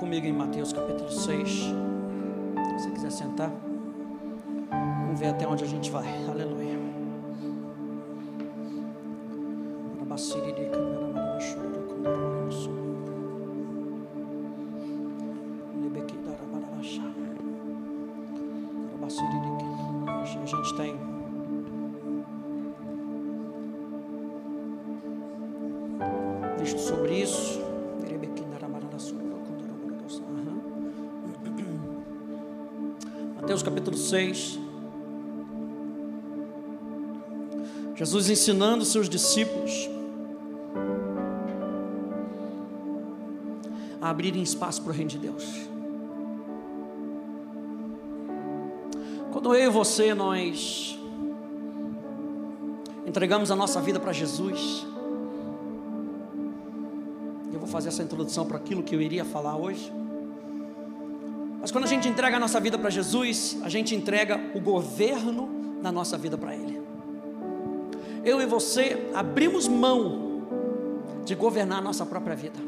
comigo em Mateus capítulo 6. Se você quiser sentar, vamos ver até onde a gente vai. Aleluia. A 6. Jesus ensinando seus discípulos a abrirem espaço para o reino de Deus. Quando eu e você nós entregamos a nossa vida para Jesus, eu vou fazer essa introdução para aquilo que eu iria falar hoje. Mas quando a gente entrega a nossa vida para Jesus, a gente entrega o governo da nossa vida para Ele. Eu e você abrimos mão de governar a nossa própria vida.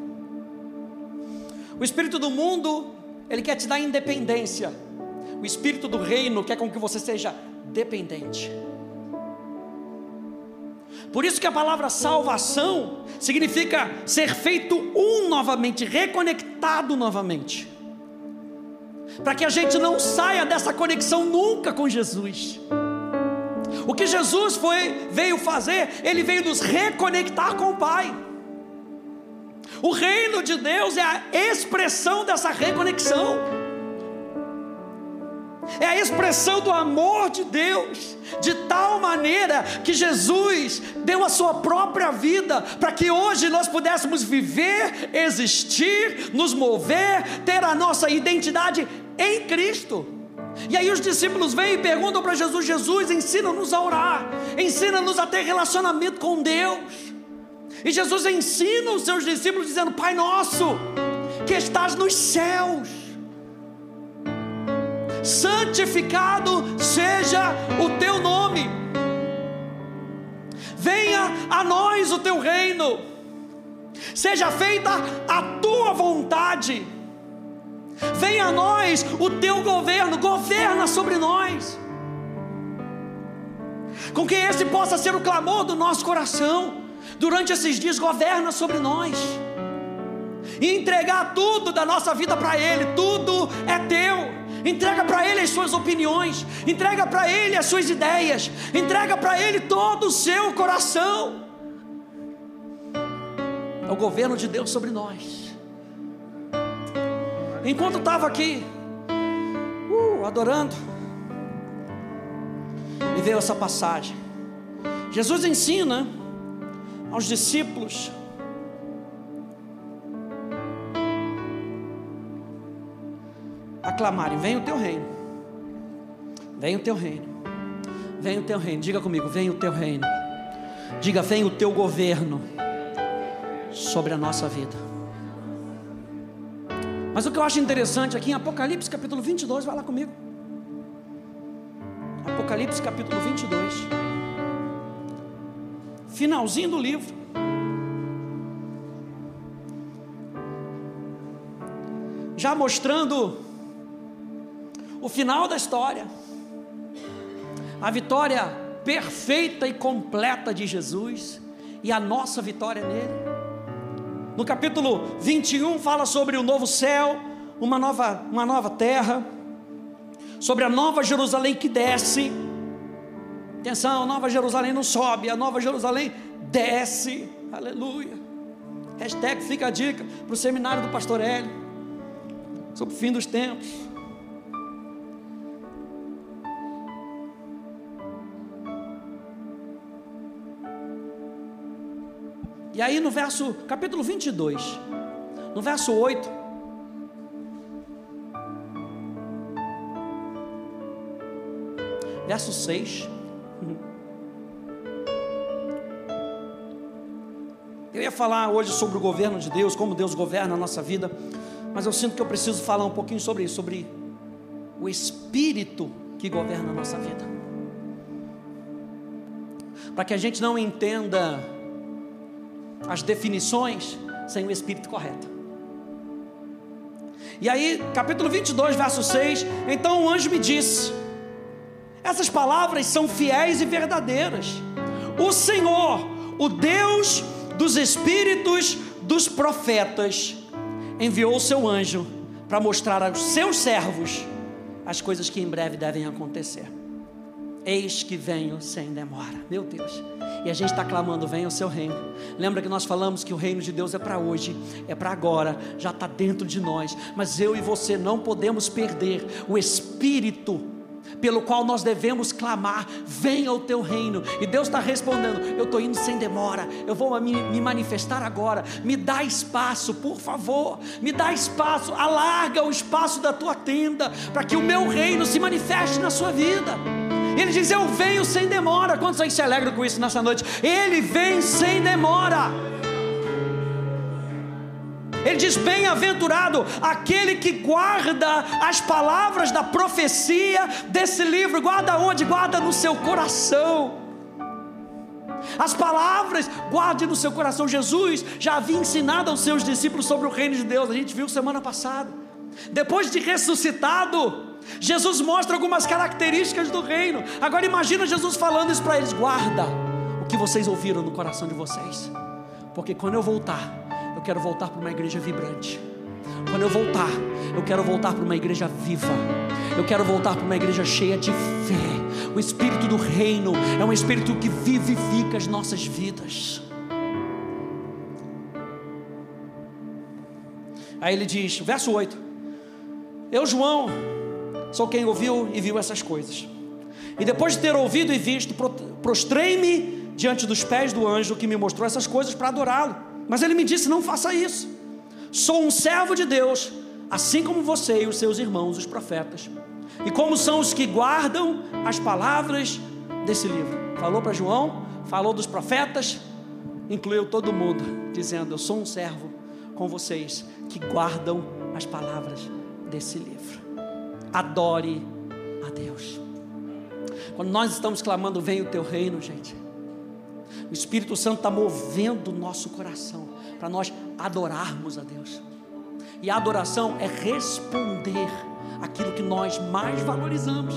O espírito do mundo, ele quer te dar independência. O espírito do reino quer com que você seja dependente. Por isso que a palavra salvação significa ser feito um novamente, reconectado novamente para que a gente não saia dessa conexão nunca com Jesus. O que Jesus foi, veio fazer, ele veio nos reconectar com o Pai. O reino de Deus é a expressão dessa reconexão. É a expressão do amor de Deus, de tal maneira que Jesus deu a sua própria vida para que hoje nós pudéssemos viver, existir, nos mover, ter a nossa identidade em Cristo. E aí os discípulos vêm e perguntam para Jesus: Jesus, ensina-nos a orar, ensina-nos a ter relacionamento com Deus. E Jesus ensina os seus discípulos dizendo: Pai nosso, que estás nos céus, santificado seja o teu nome, venha a nós o teu reino, seja feita a tua vontade Venha a nós o teu governo, governa sobre nós. Com que esse possa ser o clamor do nosso coração. Durante esses dias, governa sobre nós. E entregar tudo da nossa vida para Ele, tudo é teu. Entrega para Ele as suas opiniões, entrega para Ele as suas ideias, entrega para Ele todo o seu coração. É o governo de Deus sobre nós. Enquanto estava aqui, uh, adorando, me veio essa passagem. Jesus ensina aos discípulos a clamarem: Vem o teu reino, vem o teu reino, vem o teu reino. Diga comigo: Vem o teu reino. Diga: Vem o teu governo sobre a nossa vida. Mas o que eu acho interessante aqui em Apocalipse capítulo 22, vai lá comigo. Apocalipse capítulo 22. Finalzinho do livro. Já mostrando o final da história. A vitória perfeita e completa de Jesus e a nossa vitória nele. No capítulo 21 fala sobre o novo céu, uma nova, uma nova terra, sobre a nova Jerusalém que desce. Atenção, a nova Jerusalém não sobe, a nova Jerusalém desce. Aleluia. Hashtag fica a dica para o seminário do pastor Hélio sobre o fim dos tempos. E aí no verso, capítulo 22, no verso 8, verso 6. Eu ia falar hoje sobre o governo de Deus, como Deus governa a nossa vida, mas eu sinto que eu preciso falar um pouquinho sobre isso, sobre o Espírito que governa a nossa vida. Para que a gente não entenda as definições sem o espírito correto. E aí, capítulo 22, verso 6: Então o anjo me disse: Essas palavras são fiéis e verdadeiras. O Senhor, o Deus dos espíritos dos profetas, enviou o seu anjo para mostrar aos seus servos as coisas que em breve devem acontecer. Eis que venho sem demora, meu Deus. E a gente está clamando: venha o seu reino. Lembra que nós falamos que o reino de Deus é para hoje, é para agora, já está dentro de nós. Mas eu e você não podemos perder o Espírito pelo qual nós devemos clamar: venha o teu reino. E Deus está respondendo: eu estou indo sem demora, eu vou me, manifestar agora. Me dá espaço, por favor, me dá espaço, alarga o espaço da tua tenda, para que o meu reino se manifeste na sua vida. Ele diz: Eu venho sem demora. Quantos aí se alegram com isso nessa noite? Ele vem sem demora. Ele diz: Bem-aventurado aquele que guarda as palavras da profecia desse livro. Guarda onde? Guarda no seu coração. As palavras, guarde no seu coração. Jesus já havia ensinado aos seus discípulos sobre o reino de Deus. A gente viu semana passada. Depois de ressuscitado, Jesus mostra algumas características do reino. Agora imagina Jesus falando isso para eles: guarda o que vocês ouviram no coração de vocês, porque quando eu voltar, eu quero voltar para uma igreja vibrante. Quando eu voltar, eu quero voltar para uma igreja viva. Eu quero voltar para uma igreja cheia de fé. O espírito do reino é um espírito que vivifica as nossas vidas. Aí ele diz, verso 8: Eu, João, Sou quem ouviu e viu essas coisas. E depois de ter ouvido e visto, prostrei-me diante dos pés do anjo que me mostrou essas coisas para adorá-lo. Mas ele me disse: Não faça isso. Sou um servo de Deus, assim como você e os seus irmãos, os profetas. E como são os que guardam as palavras desse livro. Falou para João, falou dos profetas, incluiu todo mundo, dizendo: Eu sou um servo com vocês que guardam as palavras desse livro adore a Deus. Quando nós estamos clamando, vem o teu reino, gente. O Espírito Santo está movendo o nosso coração para nós adorarmos a Deus. E a adoração é responder aquilo que nós mais valorizamos.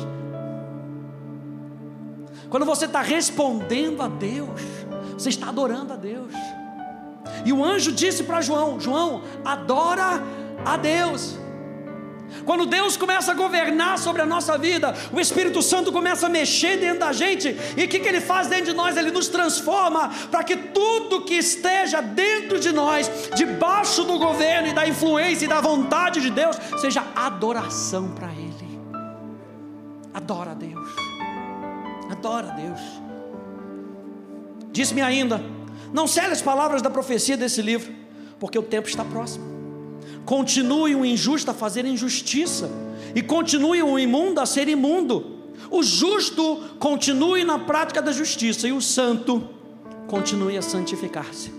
Quando você está respondendo a Deus, você está adorando a Deus. E o anjo disse para João: João, adora a Deus. Quando Deus começa a governar sobre a nossa vida, o Espírito Santo começa a mexer dentro da gente, e o que, que ele faz dentro de nós? Ele nos transforma para que tudo que esteja dentro de nós, debaixo do governo e da influência e da vontade de Deus, seja adoração para Ele. Adora a Deus, adora a Deus. Diz-me ainda: não cele as palavras da profecia desse livro, porque o tempo está próximo. Continue o injusto a fazer injustiça, e continue o imundo a ser imundo. O justo continue na prática da justiça, e o santo continue a santificar-se.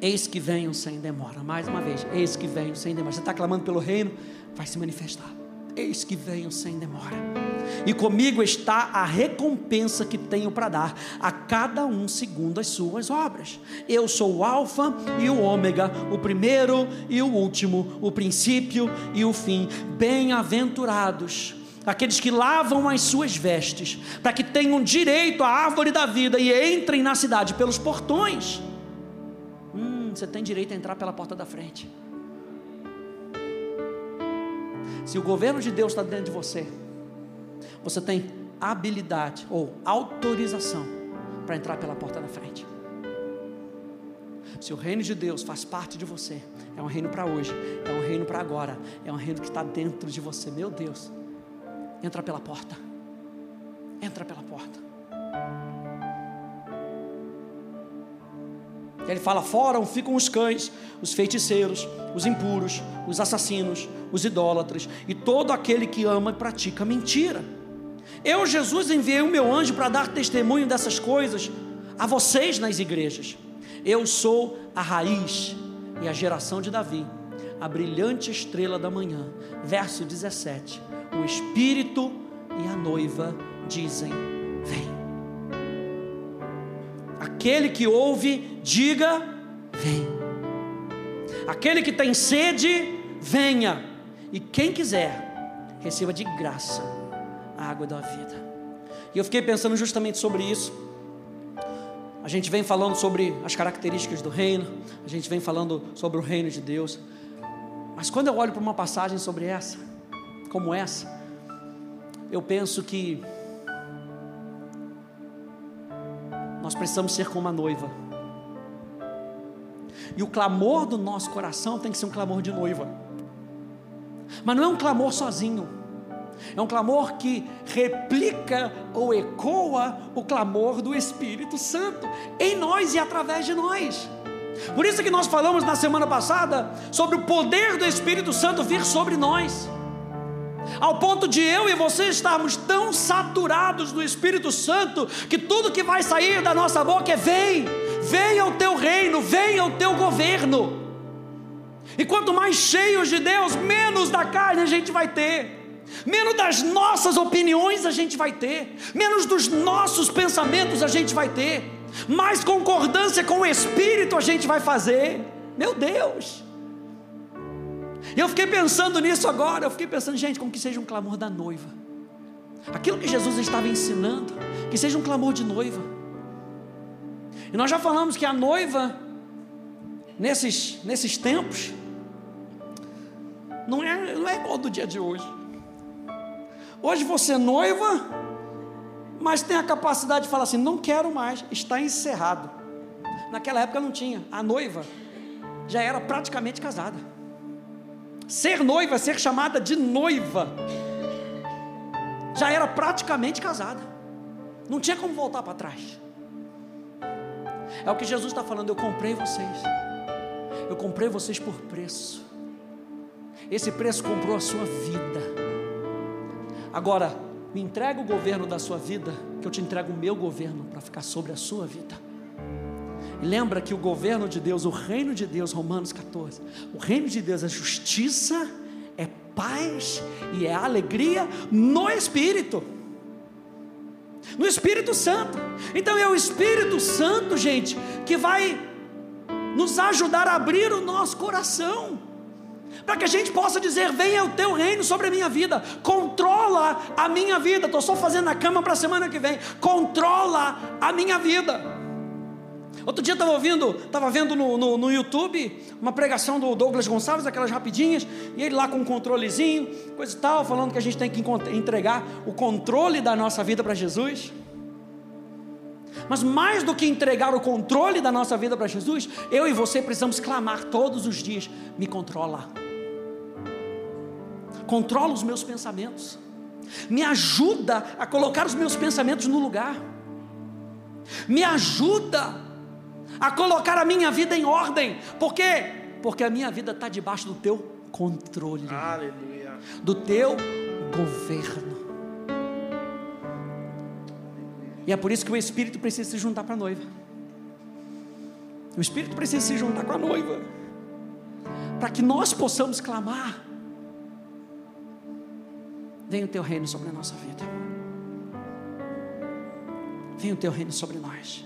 Eis que venho sem demora, mais uma vez, eis que venho sem demora. Você está clamando pelo reino, vai se manifestar. Eis que venho sem demora e comigo está a recompensa que tenho para dar a cada um segundo as suas obras. Eu sou o Alfa e o Ômega, o primeiro e o último, o princípio e o fim. Bem-aventurados aqueles que lavam as suas vestes, para que tenham direito à árvore da vida e entrem na cidade pelos portões. Hum, você tem direito a entrar pela porta da frente. Se o governo de Deus está dentro de você, você tem habilidade ou autorização para entrar pela porta da frente. Se o reino de Deus faz parte de você, é um reino para hoje, é um reino para agora, é um reino que está dentro de você, meu Deus, entra pela porta, entra pela porta. Ele fala: fora ficam os cães, os feiticeiros, os impuros, os assassinos, os idólatras e todo aquele que ama e pratica mentira. Eu, Jesus, enviei o meu anjo para dar testemunho dessas coisas a vocês nas igrejas. Eu sou a raiz e a geração de Davi, a brilhante estrela da manhã. Verso 17: O Espírito e a noiva dizem: Vem. Aquele que ouve, diga: Vem. Aquele que tem sede, venha, e quem quiser, receba de graça a água da vida. E eu fiquei pensando justamente sobre isso. A gente vem falando sobre as características do reino, a gente vem falando sobre o reino de Deus. Mas quando eu olho para uma passagem sobre essa, como essa, eu penso que nós precisamos ser como uma noiva. E o clamor do nosso coração tem que ser um clamor de noiva. Mas não é um clamor sozinho. É um clamor que replica ou ecoa o clamor do Espírito Santo em nós e através de nós. Por isso que nós falamos na semana passada sobre o poder do Espírito Santo vir sobre nós. Ao ponto de eu e você estarmos tão saturados do Espírito Santo que tudo que vai sair da nossa boca é vem, venha o teu reino, venha o teu governo. E quanto mais cheios de Deus, menos da carne a gente vai ter. Menos das nossas opiniões a gente vai ter, menos dos nossos pensamentos a gente vai ter, mais concordância com o Espírito a gente vai fazer. Meu Deus! Eu fiquei pensando nisso agora, eu fiquei pensando, gente, como que seja um clamor da noiva. Aquilo que Jesus estava ensinando, que seja um clamor de noiva. E nós já falamos que a noiva, nesses, nesses tempos, não é, não é igual do dia de hoje. Hoje você é noiva, mas tem a capacidade de falar assim: não quero mais, está encerrado. Naquela época não tinha. A noiva já era praticamente casada. Ser noiva, ser chamada de noiva, já era praticamente casada. Não tinha como voltar para trás. É o que Jesus está falando. Eu comprei vocês. Eu comprei vocês por preço. Esse preço comprou a sua vida. Agora, me entrega o governo da sua vida, que eu te entrego o meu governo para ficar sobre a sua vida. E lembra que o governo de Deus, o reino de Deus, Romanos 14, o reino de Deus é justiça, é paz e é alegria no Espírito. No Espírito Santo. Então é o Espírito Santo, gente, que vai nos ajudar a abrir o nosso coração para que a gente possa dizer: venha o teu reino sobre a minha vida, controla a minha vida. Estou só fazendo a cama para a semana que vem, controla a minha vida. Outro dia estava ouvindo, estava vendo no, no, no, YouTube uma pregação do Douglas Gonçalves, aquelas rapidinhas, e ele lá com um controlezinho, coisa e tal, falando que a gente tem que entregar o controle da nossa vida para Jesus. Mas mais do que entregar o controle da nossa vida para Jesus, eu e você precisamos clamar todos os dias: me controla. Controla os meus pensamentos, me ajuda a colocar os meus pensamentos no lugar, me ajuda a colocar a minha vida em ordem, por quê? Porque a minha vida está debaixo do teu controle, Aleluia. do teu governo. E é por isso que o Espírito precisa se juntar para a noiva. O Espírito precisa se juntar com a noiva, para que nós possamos clamar Venha o teu reino sobre a nossa vida. Venha o teu reino sobre nós.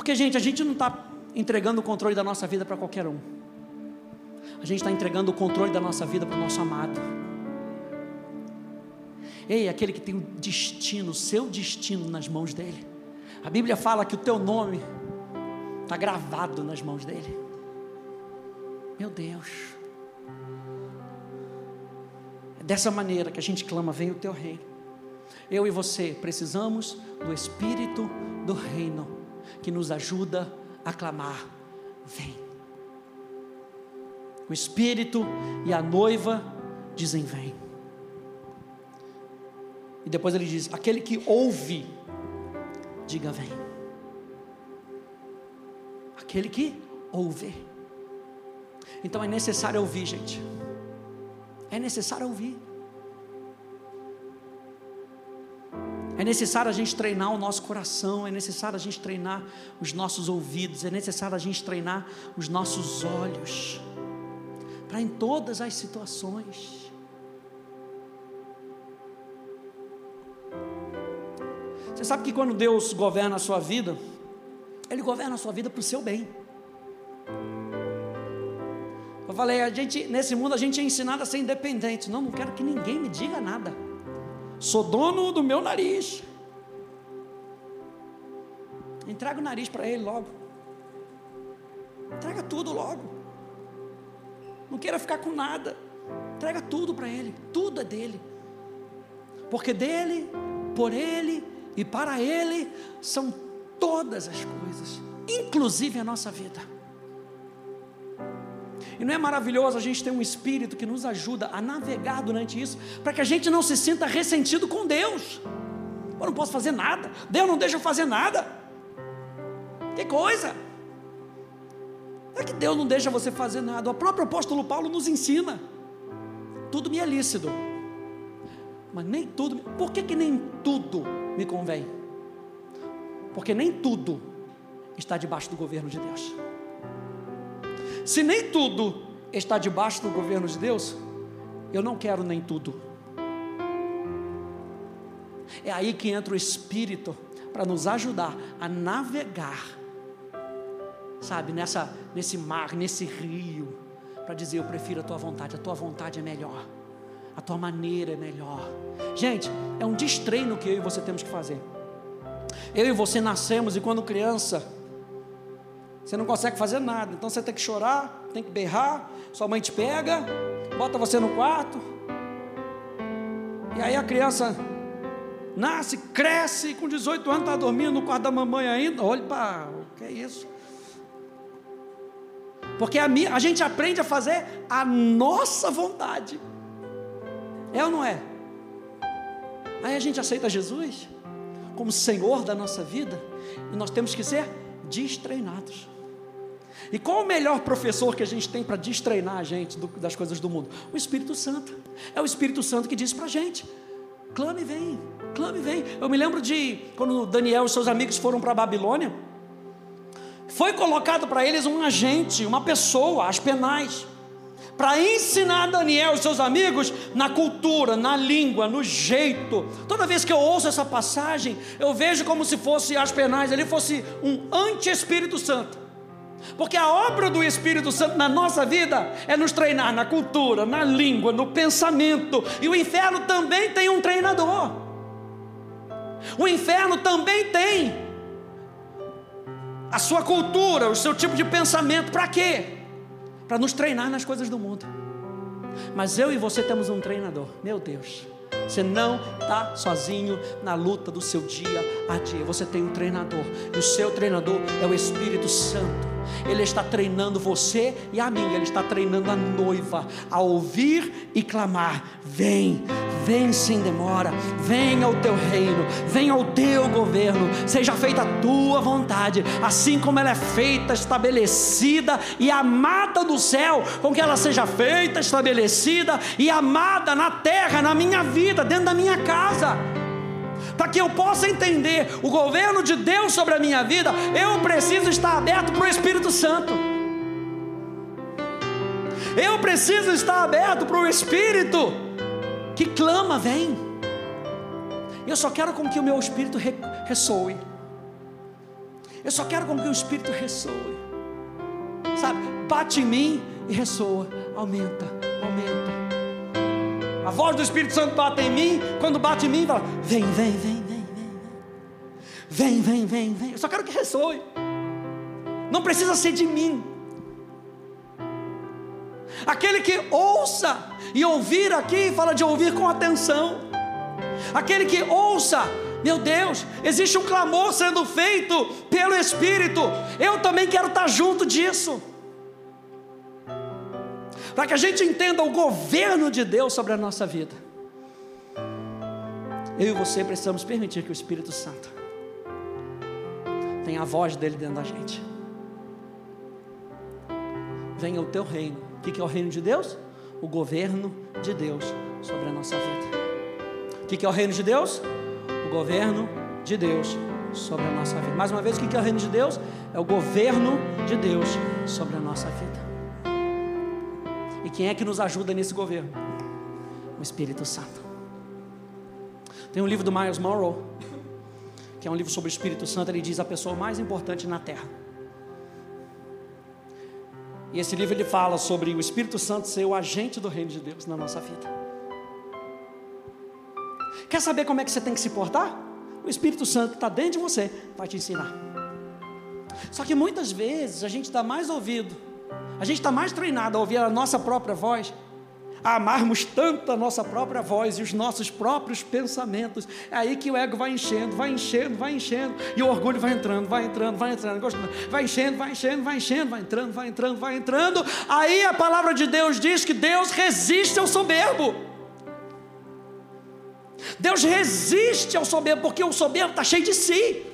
Porque, gente, a gente não está entregando o controle da nossa vida para qualquer um. A gente está entregando o controle da nossa vida para o nosso amado. Ei, aquele que tem o destino, o seu destino nas mãos dele. A Bíblia fala que o teu nome está gravado nas mãos dele. Meu Deus. É dessa maneira que a gente clama: vem o teu reino. Eu e você precisamos do Espírito do reino que nos ajuda a clamar: vem. O Espírito e a noiva dizem: vem. E depois ele diz: aquele que ouve, diga: vem. Aquele que ouve. Então é necessário ouvir, gente. É necessário ouvir. É necessário a gente treinar o nosso coração, é necessário a gente treinar os nossos ouvidos, é necessário a gente treinar os nossos olhos, para em todas as situações. Você sabe que quando Deus governa a sua vida, Ele governa a sua vida para o seu bem. Eu falei, a gente, nesse mundo a gente é ensinado a ser independente. Não, não quero que ninguém me diga nada. Sou dono do meu nariz. Entrega o nariz para ele logo. Entrega tudo logo. Não queira ficar com nada. Entrega tudo para ele. Tudo é dele. Porque dele, por ele e para ele são todas as coisas, inclusive a nossa vida. E não é maravilhoso a gente ter um espírito que nos ajuda a navegar durante isso, para que a gente não se sinta ressentido com Deus. Eu não posso fazer nada, Deus não deixa eu fazer nada. Que coisa! Não é que Deus não deixa você fazer nada, o próprio apóstolo Paulo nos ensina. Tudo me é lícito, mas nem tudo. Por que, que nem tudo me convém? Porque nem tudo está debaixo do governo de Deus. Se nem tudo está debaixo do governo de Deus, eu não quero nem tudo. É aí que entra o Espírito para nos ajudar a navegar, sabe, nessa, nesse mar, nesse rio, para dizer: Eu prefiro a tua vontade, a tua vontade é melhor, a tua maneira é melhor. Gente, é um destreino que eu e você temos que fazer. Eu e você nascemos e quando criança, você não consegue fazer nada, então você tem que chorar, tem que berrar. Sua mãe te pega, bota você no quarto. E aí a criança nasce, cresce, com 18 anos está dormindo no quarto da mamãe ainda. Olha para o que é isso? Porque a, a gente aprende a fazer a nossa vontade. É ou não é? Aí a gente aceita Jesus como Senhor da nossa vida e nós temos que ser destreinados. E qual o melhor professor que a gente tem para destreinar a gente do, das coisas do mundo? O Espírito Santo. É o Espírito Santo que diz para a gente: clame, vem, clame, vem. Eu me lembro de quando Daniel e seus amigos foram para a Babilônia, foi colocado para eles um agente, uma pessoa, as penais, para ensinar Daniel e seus amigos na cultura, na língua, no jeito. Toda vez que eu ouço essa passagem, eu vejo como se fosse as penais, ele fosse um anti-Espírito Santo. Porque a obra do Espírito Santo na nossa vida é nos treinar na cultura, na língua, no pensamento. E o inferno também tem um treinador. O inferno também tem a sua cultura, o seu tipo de pensamento. Para quê? Para nos treinar nas coisas do mundo. Mas eu e você temos um treinador. Meu Deus. Você não está sozinho na luta do seu dia a dia. Você tem um treinador. E o seu treinador é o Espírito Santo. Ele está treinando você e a mim. Ele está treinando a noiva a ouvir e clamar: Vem, vem sem demora. Venha ao teu reino, venha ao teu governo. Seja feita a tua vontade, assim como ela é feita, estabelecida e amada do céu, com que ela seja feita, estabelecida e amada na terra, na minha vida, dentro da minha casa para que eu possa entender o governo de Deus sobre a minha vida, eu preciso estar aberto para o Espírito Santo. Eu preciso estar aberto para o Espírito que clama, vem. Eu só quero com que o meu espírito ressoe. Eu só quero com que o espírito ressoe. Sabe? Bate em mim e ressoa. Aumenta, aumenta. A voz do Espírito Santo bate em mim, quando bate em mim, fala: vem, vem, vem, vem, vem. Vem, vem, vem, vem. Eu só quero que ressoe. Não precisa ser de mim. Aquele que ouça e ouvir aqui, fala de ouvir com atenção. Aquele que ouça, meu Deus, existe um clamor sendo feito pelo Espírito. Eu também quero estar junto disso para que a gente entenda o governo de Deus sobre a nossa vida. Eu e você precisamos permitir que o Espírito Santo tenha a voz dele dentro da gente. Venha o teu reino. O que é o reino de Deus? O governo de Deus sobre a nossa vida. O que é o reino de Deus? O governo de Deus sobre a nossa vida. Mais uma vez, o que é o reino de Deus? É o governo de Deus sobre a nossa vida. E quem é que nos ajuda nesse governo? O Espírito Santo. Tem um livro do Miles Monroe, que é um livro sobre o Espírito Santo. Ele diz a pessoa mais importante na terra. E esse livro ele fala sobre o Espírito Santo ser o agente do reino de Deus na nossa vida. Quer saber como é que você tem que se portar? O Espírito Santo que está dentro de você vai te ensinar. Só que muitas vezes a gente dá mais ouvido, a gente está mais treinado a ouvir a nossa própria voz a amarmos tanto a nossa própria voz e os nossos próprios pensamentos. É aí que o ego vai enchendo, vai enchendo, vai enchendo, e o orgulho vai entrando, vai entrando, vai entrando, vai enchendo, vai enchendo, vai enchendo, vai entrando, vai entrando, vai entrando. Aí a palavra de Deus diz que Deus resiste ao soberbo. Deus resiste ao soberbo, porque o soberbo está cheio de si.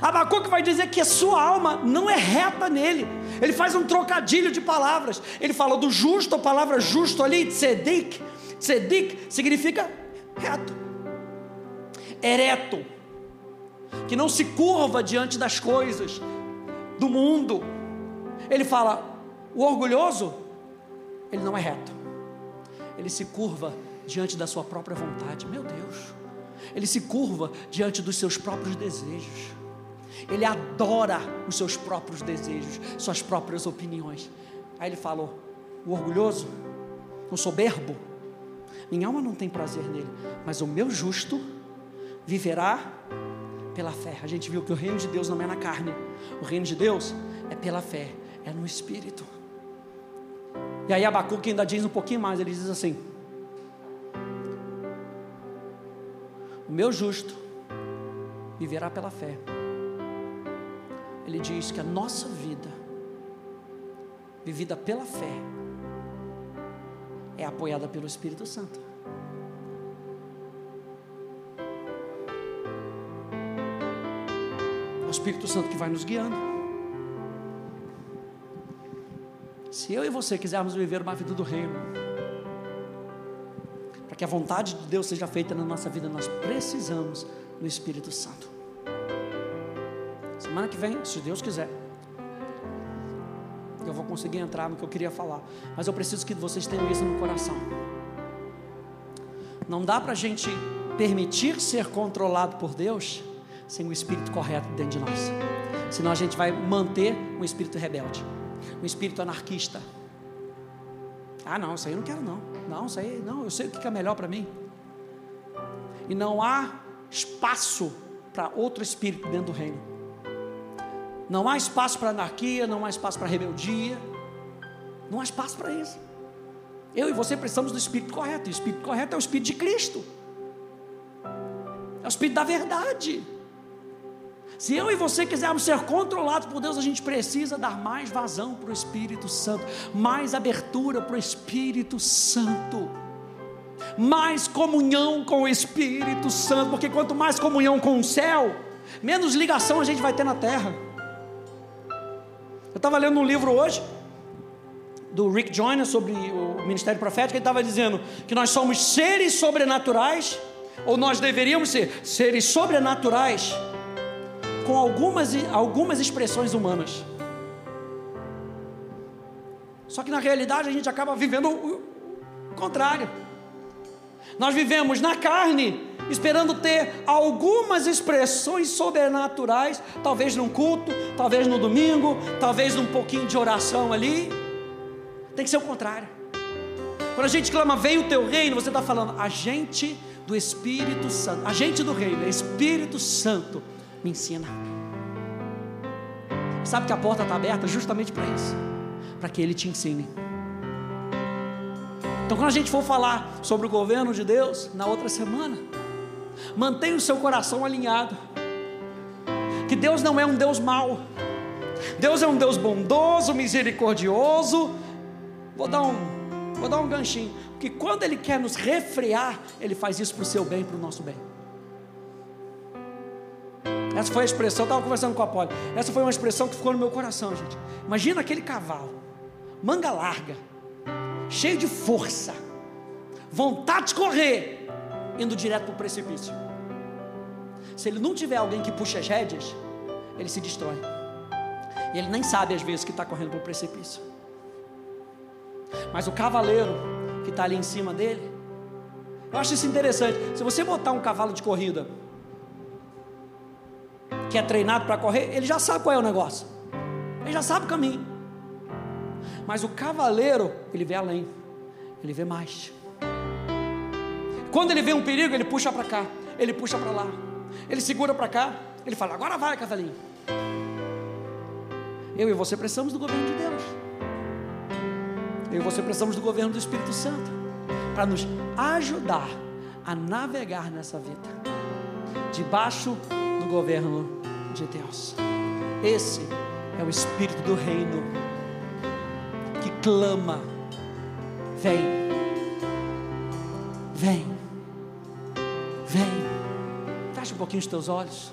Abacuque vai dizer que a sua alma não é reta nele. Ele faz um trocadilho de palavras. Ele fala do justo, a palavra justo ali, tzedik. Tzedik significa reto, ereto, que não se curva diante das coisas do mundo. Ele fala, o orgulhoso, ele não é reto, ele se curva diante da sua própria vontade. Meu Deus, ele se curva diante dos seus próprios desejos. Ele adora os seus próprios desejos, suas próprias opiniões. Aí ele falou: o orgulhoso, o soberbo, minha alma não tem prazer nele, mas o meu justo viverá pela fé. A gente viu que o reino de Deus não é na carne, o reino de Deus é pela fé, é no espírito. E aí Abacuque ainda diz um pouquinho mais, ele diz assim: O meu justo viverá pela fé ele diz que a nossa vida, vivida pela fé, é apoiada pelo Espírito Santo. É o Espírito Santo que vai nos guiando. Se eu e você quisermos viver uma vida do reino, para que a vontade de Deus seja feita na nossa vida, nós precisamos do Espírito Santo. Semana que vem, se Deus quiser, eu vou conseguir entrar no que eu queria falar. Mas eu preciso que vocês tenham isso no coração. Não dá para a gente permitir ser controlado por Deus sem o espírito correto dentro de nós. Senão a gente vai manter um espírito rebelde, um espírito anarquista. Ah, não, isso aí eu não quero não. Não, isso aí, não, eu sei o que é melhor para mim. E não há espaço para outro espírito dentro do reino. Não há espaço para anarquia, não há espaço para rebeldia, não há espaço para isso. Eu e você precisamos do espírito correto, e o espírito correto é o espírito de Cristo, é o espírito da verdade. Se eu e você quisermos ser controlados por Deus, a gente precisa dar mais vazão para o Espírito Santo, mais abertura para o Espírito Santo, mais comunhão com o Espírito Santo, porque quanto mais comunhão com o céu, menos ligação a gente vai ter na terra. Eu estava lendo um livro hoje, do Rick Joyner, sobre o ministério profético, ele estava dizendo que nós somos seres sobrenaturais, ou nós deveríamos ser seres sobrenaturais, com algumas, algumas expressões humanas. Só que na realidade a gente acaba vivendo o contrário. Nós vivemos na carne, esperando ter algumas expressões sobrenaturais, talvez num culto, talvez no domingo, talvez num pouquinho de oração ali. Tem que ser o contrário. Quando a gente clama, vem o teu reino, você está falando, agente do Espírito Santo, agente do reino, Espírito Santo, me ensina. Sabe que a porta está aberta justamente para isso, para que Ele te ensine. Então, quando a gente for falar sobre o governo de Deus, na outra semana, mantenha o seu coração alinhado. Que Deus não é um Deus mau, Deus é um Deus bondoso, misericordioso. Vou dar um, vou dar um ganchinho, porque quando Ele quer nos refrear, Ele faz isso para o seu bem para o nosso bem. Essa foi a expressão, eu estava conversando com a Poli. Essa foi uma expressão que ficou no meu coração, gente. Imagina aquele cavalo, manga larga, cheio de força, vontade de correr, indo direto para o precipício. Se ele não tiver alguém que puxe as rédeas, ele se destrói. E ele nem sabe às vezes que está correndo para o precipício. Mas o cavaleiro que está ali em cima dele, eu acho isso interessante. Se você botar um cavalo de corrida que é treinado para correr, ele já sabe qual é o negócio. Ele já sabe o caminho. Mas o cavaleiro, ele vê além, ele vê mais. Quando ele vê um perigo, ele puxa para cá, ele puxa para lá, ele segura para cá, ele fala: agora vai, cavalinho. Eu e você precisamos do governo de Deus. Eu e você precisamos do governo do Espírito Santo para nos ajudar a navegar nessa vida, debaixo do governo de Deus. Esse é o Espírito do Reino que clama: vem, vem, vem. Fecha um pouquinho os teus olhos.